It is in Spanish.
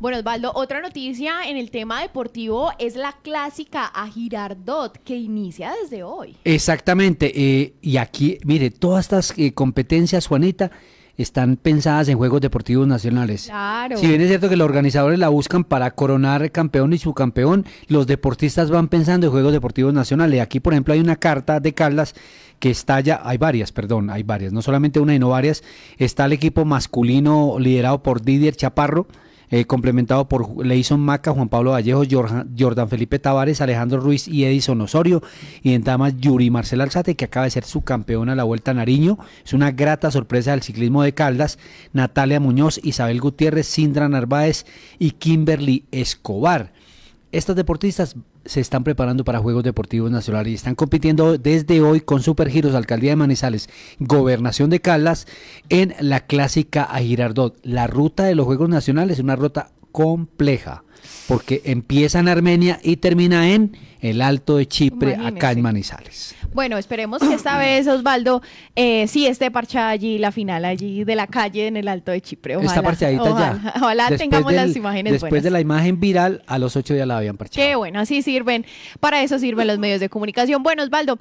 Bueno, Osvaldo, otra noticia en el tema deportivo es la clásica a Girardot, que inicia desde hoy. Exactamente. eh, y aquí, mire, todas estas eh, competencias, Juanita, están pensadas en Juegos Deportivos Nacionales. Claro. Si bien es cierto que los organizadores la buscan para coronar campeón y subcampeón, los deportistas van pensando en Juegos Deportivos Nacionales. Aquí, por ejemplo, hay una carta de Caldas que está ya, hay varias, perdón, hay varias, no solamente una, sino varias. Está el equipo masculino liderado por Didier Chaparro, eh, complementado por Leison Maca, Juan Pablo Vallejo, Jordan Felipe Tavares, Alejandro Ruiz y Edison Osorio. Y en damas, Yuri Marcela Alzate, que acaba de ser su campeona a la Vuelta Nariño. Es una grata sorpresa del ciclismo de Caldas. Natalia Muñoz, Isabel Gutiérrez, Sindra Narváez y Kimberly Escobar. Estas deportistas se están preparando para Juegos Deportivos Nacionales y están compitiendo desde hoy con Supergiros, Alcaldía de Manizales, Gobernación de Caldas, en la clásica a Girardot. La ruta de los Juegos Nacionales es una ruta compleja, porque empieza en Armenia y termina en el Alto de Chipre, acá en Manizales. Bueno, esperemos que esta vez, Osvaldo, eh, sí esté parchada allí la final allí de la calle en el Alto de Chipre. Ojalá, Está parchadita ojalá, ya. Ojalá Después tengamos las imágenes Después buenas. de la imagen viral, a los ocho días la habían parchado. Qué bueno, así sirven, para eso sirven los medios de comunicación. Bueno, Osvaldo,